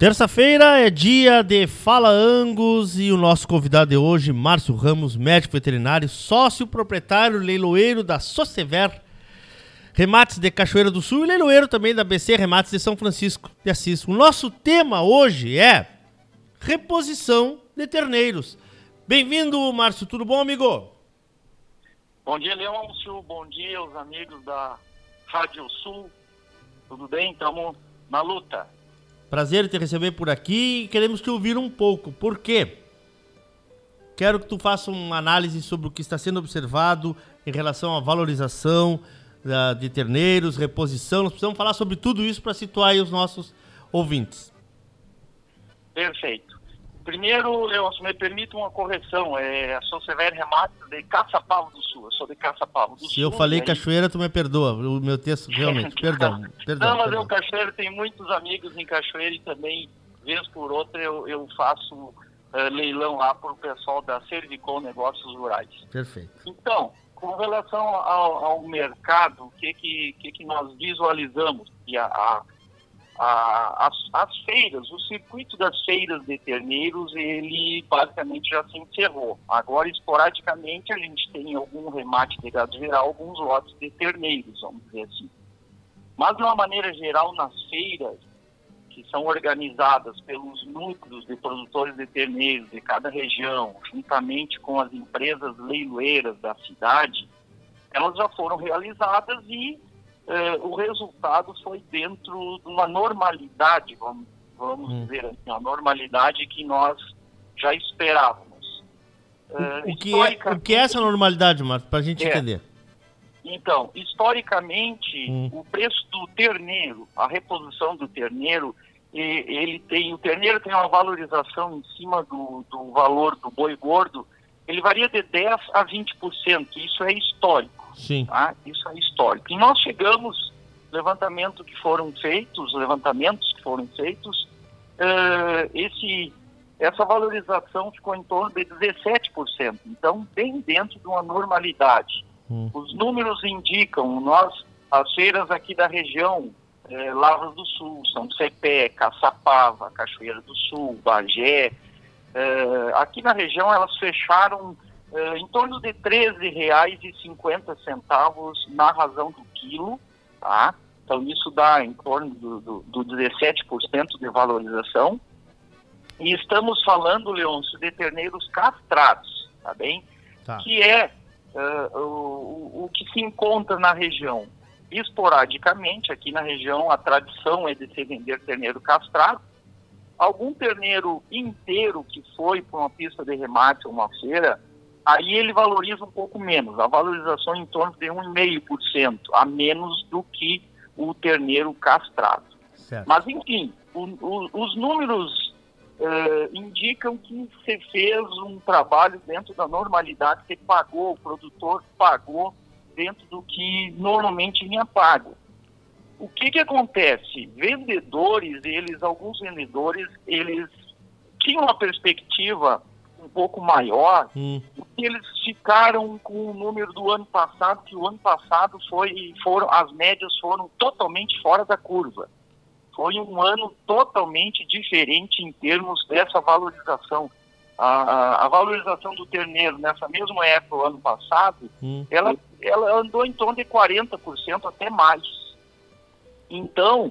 Terça-feira é dia de Fala Angus e o nosso convidado de hoje, Márcio Ramos, médico veterinário, sócio proprietário leiloeiro da Socever Remates de Cachoeira do Sul e leiloeiro também da BC Remates de São Francisco de Assis. O nosso tema hoje é reposição de terneiros. Bem-vindo, Márcio. Tudo bom, amigo? Bom dia, Leôncio. Bom dia, os amigos da Rádio Sul. Tudo bem? Estamos na luta. Prazer te receber por aqui e queremos te ouvir um pouco. Por quê? Quero que tu faça uma análise sobre o que está sendo observado em relação à valorização uh, de terneiros, reposição. Nós precisamos falar sobre tudo isso para situar os nossos ouvintes. Perfeito. Primeiro, Leôncio, me permita uma correção. É, eu sou Severo Remates de Caçapava do Sul. Eu sou de Caçapava do Se Sul. Se eu falei cachoeira, tu me perdoa. O meu texto, realmente. perdão, perdão. Não, mas perdão. eu, Cachoeira, tenho muitos amigos em Cachoeira e também, vez por outra, eu, eu faço uh, leilão lá para o pessoal da Servicom Negócios Rurais. Perfeito. Então, com relação ao, ao mercado, o que, que, que, que nós visualizamos? E a, a as, as, feiras, o circuito das feiras de terneiros, ele basicamente já se encerrou. Agora, esporadicamente, a gente tem algum remate de gado geral, alguns lotes de terneiros, vamos dizer assim. Mas, de uma maneira geral, nas feiras, que são organizadas pelos núcleos de produtores de terneiros de cada região, juntamente com as empresas leiloeiras da cidade, elas já foram realizadas e eh, o resultado foi dentro de uma normalidade, vamos, vamos hum. dizer assim, a normalidade que nós já esperávamos. Uh, o, que é, o que é essa normalidade, Marcos, para a gente é. entender? Então, historicamente, hum. o preço do terneiro, a reposição do terneiro, ele tem, o terneiro tem uma valorização em cima do, do valor do boi gordo, ele varia de 10 a 20%, isso é histórico. Sim. Tá? Isso é histórico. E nós chegamos, levantamento que foram feitos, levantamentos que foram feitos, uh, esse, essa valorização ficou em torno de 17%. Então, bem dentro de uma normalidade. Hum. Os números indicam, nós, as feiras aqui da região, eh, Lavras do Sul, São Cepé, Caçapava, Cachoeira do Sul, Bagé, eh, aqui na região elas fecharam uh, em torno de R$ 13,50 na razão do quilo, tá? Então isso dá em torno do, do, do 17% de valorização. E estamos falando, Leôncio, de terneiros castrados, tá bem? Tá. Que é uh, o, o que se encontra na região. Esporadicamente, aqui na região, a tradição é de se vender terneiro castrado. Algum terneiro inteiro que foi para uma pista de remate ou uma feira, aí ele valoriza um pouco menos, a valorização em torno de 1,5% a menos do que o terneiro castrado. Certo. Mas, enfim, o, o, os números uh, indicam que se fez um trabalho dentro da normalidade, que pagou, o produtor pagou dentro do que normalmente vinha pago. O que, que acontece? Vendedores, eles, alguns vendedores, eles tinham uma perspectiva um pouco maior, hum. Eles ficaram com o número do ano passado, que o ano passado foi, foram, as médias foram totalmente fora da curva. Foi um ano totalmente diferente em termos dessa valorização. A, a, a valorização do terneiro nessa mesma época, o ano passado, hum. ela, ela andou em torno de 40% até mais. Então,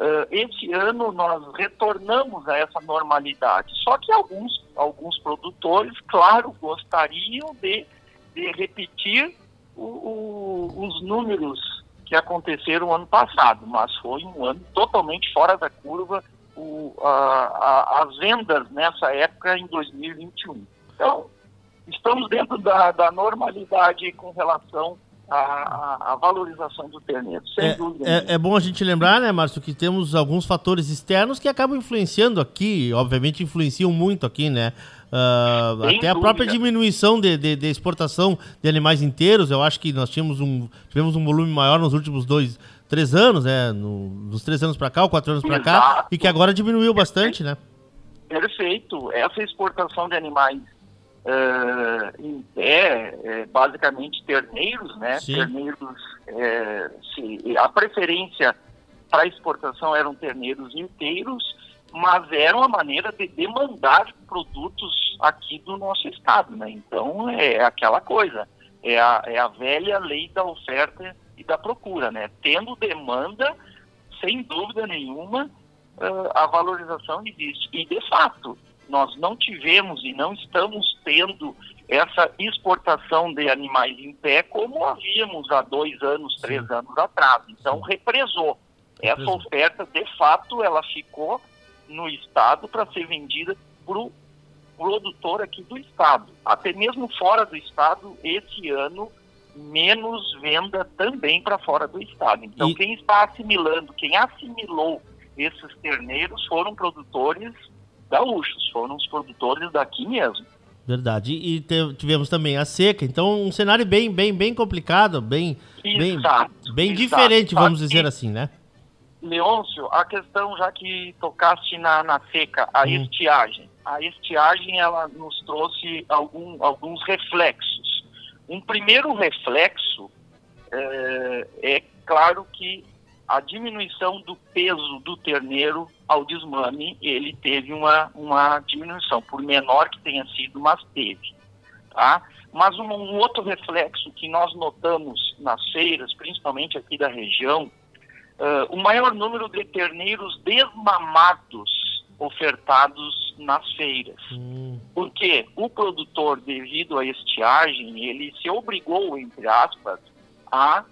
Uh, esse ano nós retornamos a essa normalidade. Só que alguns, alguns produtores, claro, gostariam de, de repetir o, o, os números que aconteceram ano passado, mas foi um ano totalmente fora da curva o, a, a, as vendas nessa época em 2021. Então, estamos dentro da, da normalidade com relação a, a, valorização do terneiro, sem é, dúvida. É, é, bom a gente lembrar, né, Márcio, que temos alguns fatores externos que acabam influenciando aqui, obviamente influenciam muito aqui, né? Uh, até dúvida. a própria diminuição de, de, de, exportação de animais inteiros, eu acho que nós tínhamos um, tivemos um volume maior nos últimos dois, três anos, né? No, dos três anos para cá, ou quatro anos para cá, e que agora diminuiu bastante, né? Perfeito. Essa exportação de animais uh, é, basicamente terneiros, né? Sim. Terneiros, é, se, a preferência para exportação eram terneiros inteiros, mas era uma maneira de demandar produtos aqui do nosso estado, né? Então é aquela coisa, é a, é a velha lei da oferta e da procura, né? Tendo demanda, sem dúvida nenhuma, uh, a valorização existe. E de fato, nós não tivemos e não estamos tendo essa exportação de animais em pé como havíamos há dois anos, três Sim. anos atrás. Então represou. Essa oferta, de fato, ela ficou no estado para ser vendida para o produtor aqui do estado. Até mesmo fora do estado, esse ano, menos venda também para fora do estado. Então, e... quem está assimilando, quem assimilou esses terneiros foram produtores gaúchos, foram os produtores daqui mesmo. Verdade. E tivemos também a seca, então um cenário bem, bem, bem complicado, bem, exato, bem, bem exato. diferente, vamos dizer assim, né? Leôncio, a questão, já que tocaste na, na seca, a hum. estiagem. A estiagem, ela nos trouxe algum, alguns reflexos. Um primeiro reflexo é, é claro que a diminuição do peso do terneiro ao desmame, ele teve uma, uma diminuição, por menor que tenha sido, mas teve. Tá? Mas um, um outro reflexo que nós notamos nas feiras, principalmente aqui da região, uh, o maior número de terneiros desmamados ofertados nas feiras. Hum. Porque o produtor, devido à estiagem, ele se obrigou, entre aspas, a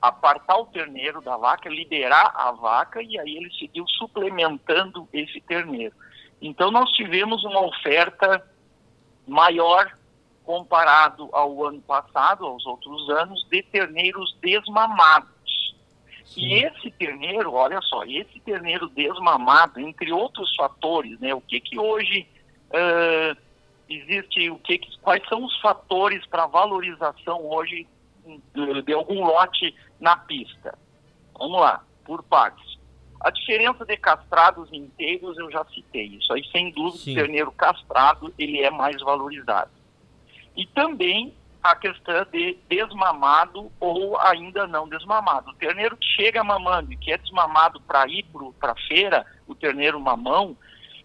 apartar o terneiro da vaca, liberar a vaca e aí ele seguiu suplementando esse terneiro. Então nós tivemos uma oferta maior comparado ao ano passado, aos outros anos, de terneiros desmamados. Sim. E esse terneiro, olha só, esse terneiro desmamado, entre outros fatores, né, o que que hoje uh, existe, o que, que quais são os fatores para valorização hoje de, de algum lote na pista? Vamos lá, por partes. A diferença de castrados inteiros eu já citei. Isso aí, sem dúvida, Sim. o terneiro castrado ele é mais valorizado. E também a questão de desmamado ou ainda não desmamado. O terneiro que chega mamando e que é desmamado para ir para a feira, o terneiro mamão,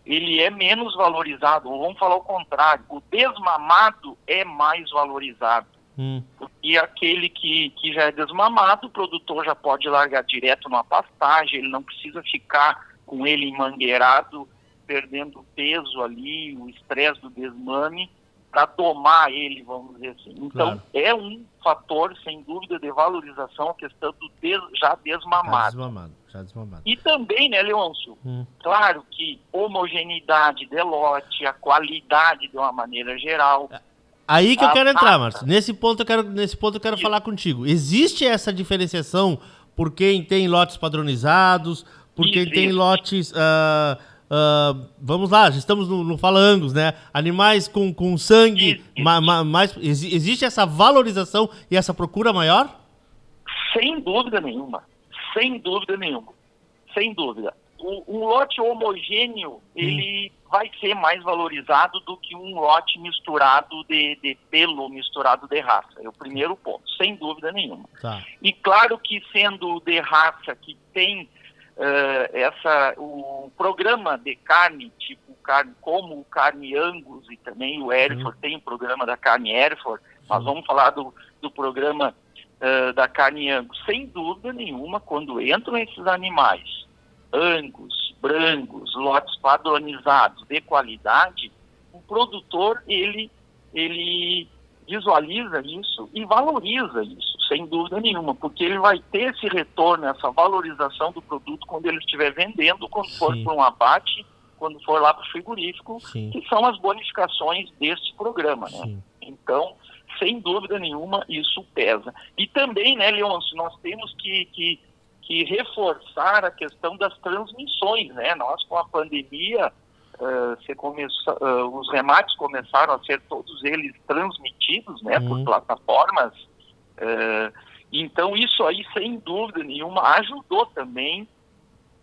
ele é menos valorizado. Ou vamos falar o contrário, o desmamado é mais valorizado. Hum. E aquele que, que já é desmamado, o produtor já pode largar direto numa pastagem, ele não precisa ficar com ele mangueirado, perdendo peso ali, o estresse do desmame para domar ele, vamos dizer assim. Então, claro. é um fator, sem dúvida, de valorização a questão do des, já desmamado. Já desmamado, já desmamado. E também, né, Leôncio, hum. claro que homogeneidade de lote, a qualidade de uma maneira geral. Aí que eu quero entrar, Márcio. Nesse ponto eu quero, nesse ponto eu quero falar contigo. Existe essa diferenciação por quem tem lotes padronizados, por quem tem lotes... Uh, Uh, vamos lá, já estamos no, no falangos, né? Animais com, com sangue, ma, ma, mais, existe essa valorização e essa procura maior? Sem dúvida nenhuma, sem dúvida nenhuma, sem dúvida. O, um lote homogêneo, hum. ele vai ser mais valorizado do que um lote misturado de, de pelo, misturado de raça. É o primeiro ponto, sem dúvida nenhuma. Tá. E claro que sendo de raça que tem uh, essa, o programa de carne, tipo carne, como o carne Angus e também o Hereford, uhum. tem o programa da carne Hereford, nós vamos falar do, do programa uh, da carne Angus. Sem dúvida nenhuma, quando entram esses animais, Angus, brancos, lotes padronizados de qualidade, o produtor, ele, ele visualiza isso e valoriza isso, sem dúvida nenhuma, porque ele vai ter esse retorno, essa valorização do produto quando ele estiver vendendo, quando Sim. for para um abate, quando for lá para o frigorífico, Sim. que são as bonificações deste programa. Né? Então, sem dúvida nenhuma, isso pesa. E também, né, Leôncio, nós temos que, que, que reforçar a questão das transmissões. Né? Nós, com a pandemia, uh, começa, uh, os remates começaram a ser todos eles transmitidos né, uhum. por plataformas. Uh, então, isso aí, sem dúvida nenhuma, ajudou também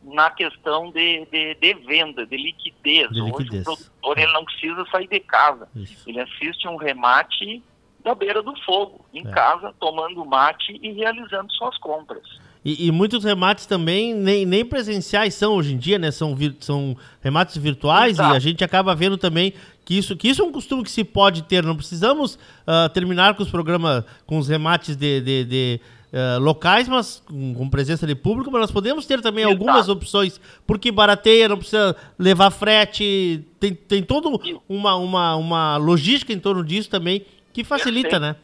na questão de, de, de venda, de liquidez. De Hoje liquidez. o produtor ele não precisa sair de casa. Isso. Ele assiste um remate da beira do fogo, em É. casa, tomando mate e realizando suas compras. E, e muitos remates também nem, nem presenciais são hoje em dia, né? São, vir- são remates virtuais Exato. e a gente acaba vendo também que isso, que isso é um costume que se pode ter. Não precisamos ah, terminar com os programas, com os remates de, de- de, ah, locais, mas com, com presença de público, mas nós podemos ter também Exato. algumas opções, porque barateia, não precisa levar frete, tem, tem toda uma, uma, uma logística em torno disso também que facilita, né?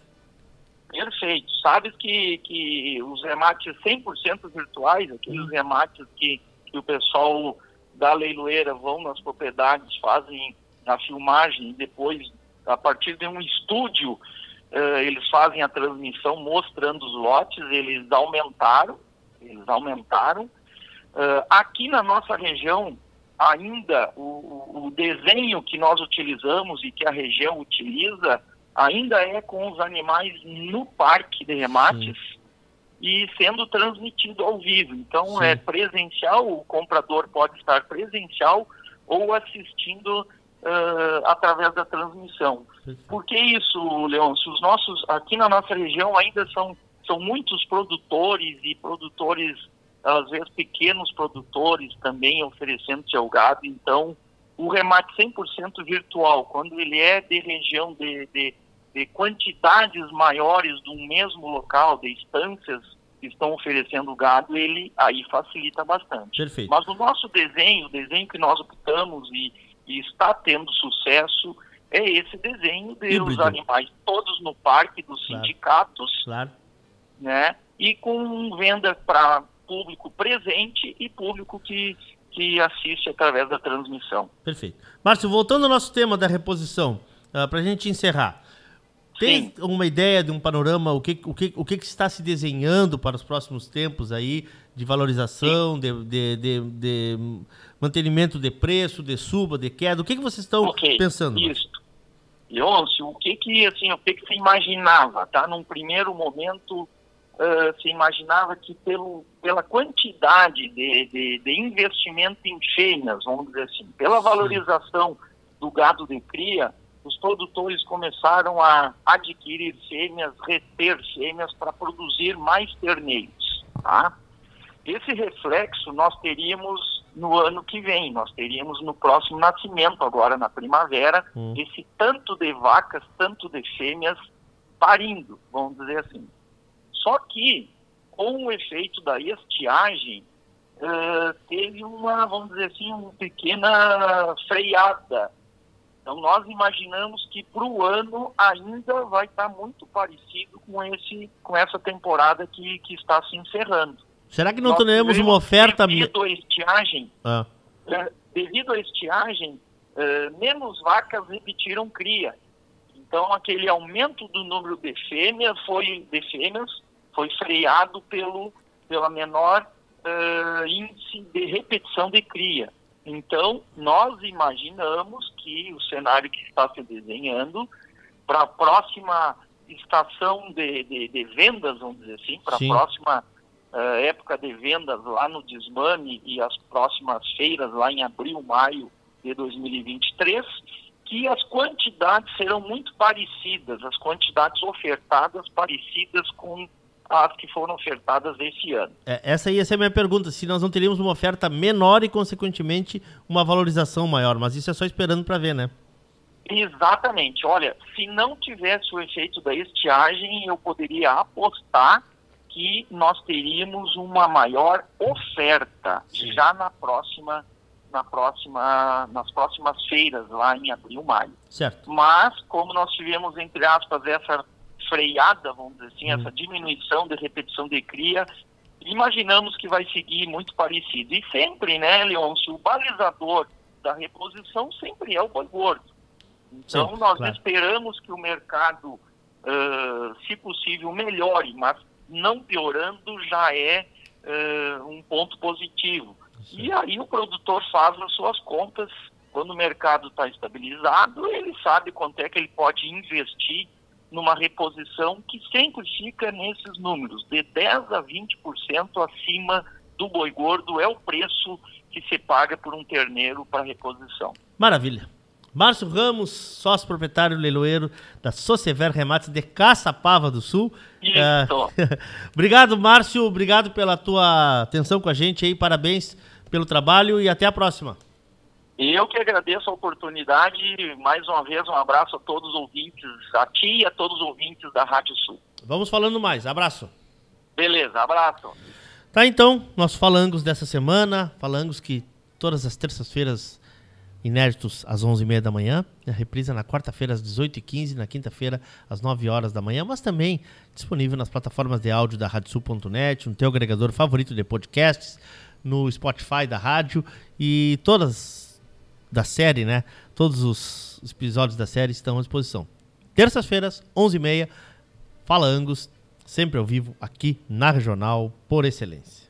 Perfeito. Sabes que, que os remates 100% virtuais, aqueles remates que, que o pessoal da leiloeira vão nas propriedades, fazem a filmagem e depois, a partir de um estúdio, eh, eles fazem a transmissão mostrando os lotes, eles aumentaram, eles aumentaram. Eh, aqui na nossa região, ainda o- o desenho que nós utilizamos e que a região utiliza ainda é com os animais no parque de remates e sendo transmitido ao vivo. Então Sim. é presencial, o comprador pode estar presencial ou assistindo ah, através da transmissão. Por que isso, Leôncio? Os nossos, aqui na nossa região ainda são, são muitos produtores e produtores, às vezes pequenos produtores também oferecendo seu gado. Então, o remate 100% virtual, quando ele é de região de, de, de quantidades maiores do mesmo local, de instâncias que estão oferecendo gado, ele aí facilita bastante. Perfeito. Mas o nosso desenho, o desenho que nós optamos e, e está tendo sucesso, é esse desenho de Híbrido. os animais todos no parque dos Claro. sindicatos, Claro. né? E com venda para público presente e público que, que assiste através da transmissão. Perfeito. Márcio, voltando ao nosso tema da reposição, para a gente encerrar. Tem Sim. uma ideia de um panorama, o que, o, que, o que, que está se desenhando para os próximos tempos aí, de valorização, de, de, de- de mantenimento de preço, de suba, de queda? O que, que vocês estão Ok, pensando? Isso. Leôncio, o que que, assim, o que que se imaginava, tá? Num primeiro momento, ah, se imaginava que pelo, pela quantidade de, de, de investimento em fêmeas, vamos dizer assim, pela valorização do gado de cria, os produtores começaram a adquirir fêmeas, reter fêmeas para produzir mais terneiros, tá? Esse reflexo nós teríamos no ano que vem, nós teríamos no próximo nascimento, agora na primavera, Hum. esse tanto de vacas, tanto de fêmeas parindo, vamos dizer assim. Só que, com o efeito da estiagem, eh, teve uma, vamos dizer assim, uma pequena freada. Então, nós imaginamos que para o ano ainda vai estar muito parecido com, esse, com essa temporada que, que está se encerrando. Será que não Nós teremos tivemos, uma oferta... Devido à estiagem, Ah, eh, devido à estiagem, eh, menos vacas repetiram cria. Então, aquele aumento do número de fêmeas foi, de fêmeas foi freado pelo, pela menor eh, índice de repetição de cria. Então, nós imaginamos que o cenário que está se desenhando para a próxima estação de, de, de vendas, vamos dizer assim, para a próxima eh, época de vendas lá no Desmame e as próximas feiras lá em abril, maio de 2023, que as quantidades serão muito parecidas, as quantidades ofertadas parecidas com as que foram ofertadas esse ano. é, essa ia ser a minha pergunta, se nós não teríamos uma oferta menor e, consequentemente, uma valorização maior. Mas isso é só esperando para ver, né? Exatamente. Olha, se não tivesse o efeito da estiagem, eu poderia apostar que nós teríamos uma maior oferta Sim. já na próxima, na próxima, nas próximas feiras lá em abril, maio. Certo. Mas como nós tivemos entre aspas essa freada, vamos dizer assim, Hum. essa diminuição de repetição de cria, imaginamos que vai seguir muito parecido. E sempre, né, Leôncio, o balizador da reposição sempre é o boi gordo. Então, Sim, nós claro. esperamos que o mercado, ah, se possível, melhore, mas não piorando já é ah, um ponto positivo. E aí o produtor faz as suas contas, quando o mercado está estabilizado, ele sabe quanto é que ele pode investir numa reposição que sempre fica nesses números, de 10% a 20% acima do boi gordo é o preço que se paga por um terneiro para reposição. Maravilha. Márcio Ramos, sócio proprietário leiloeiro da Sociver Remates de Caçapava do Sul. Isso. É... obrigado, Márcio. Obrigado pela tua atenção com a gente aí. Parabéns pelo trabalho e até a próxima. Eu que agradeço a oportunidade. Mais uma vez, um abraço a todos os ouvintes, a ti e a todos os ouvintes da Rádio Sul. Vamos falando mais. Abraço. Beleza, abraço. Tá, então, nossos falangos dessa semana. Falangos que todas as terças-feiras inéditos às 11h30 da manhã, a reprisa na quarta-feira às 18h15, na quinta-feira às 9 horas da manhã, mas também disponível nas plataformas de áudio da radiosul.net, no teu agregador favorito de podcasts, no Spotify da rádio e todas da série, né? Todos os episódios da série estão à disposição. Terças-feiras, 11h30, Fala Angus, sempre ao vivo aqui na Regional por Excelência.